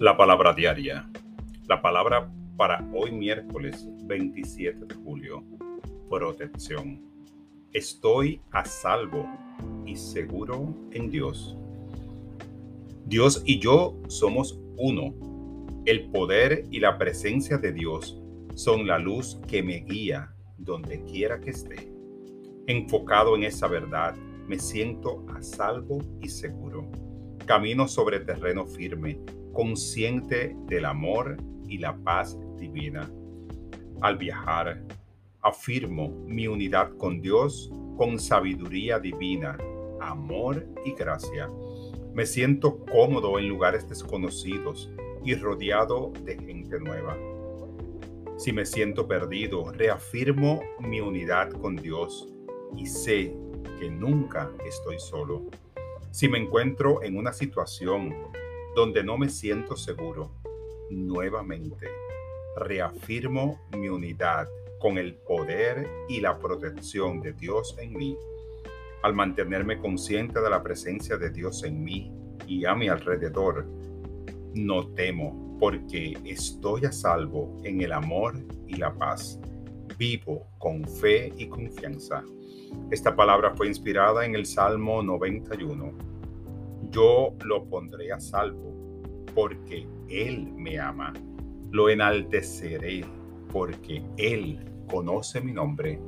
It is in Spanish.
La palabra diaria. La palabra para hoy miércoles 27 de julio. Protección. Estoy a salvo y seguro en Dios. Dios y yo somos uno. El poder y la presencia de Dios son la luz que me guía donde quiera que esté. Enfocado en esa verdad, me siento a salvo y seguro. Camino sobre terreno firme consciente del amor y la paz divina. Al viajar, afirmo mi unidad con Dios con sabiduría divina, amor y gracia. Me siento cómodo en lugares desconocidos y rodeado de gente nueva. Si me siento perdido, reafirmo mi unidad con Dios y sé que nunca estoy solo. Si me encuentro en una situación donde no me siento seguro, nuevamente reafirmo mi unidad con el poder y la protección de Dios en mí. Al mantenerme consciente de la presencia de Dios en mí y a mi alrededor, no temo porque estoy a salvo en el amor y la paz. Vivo con fe y confianza. Esta palabra fue inspirada en el Salmo 91 yo lo pondré a salvo, porque Él me ama. Lo enalteceré, porque Él conoce mi nombre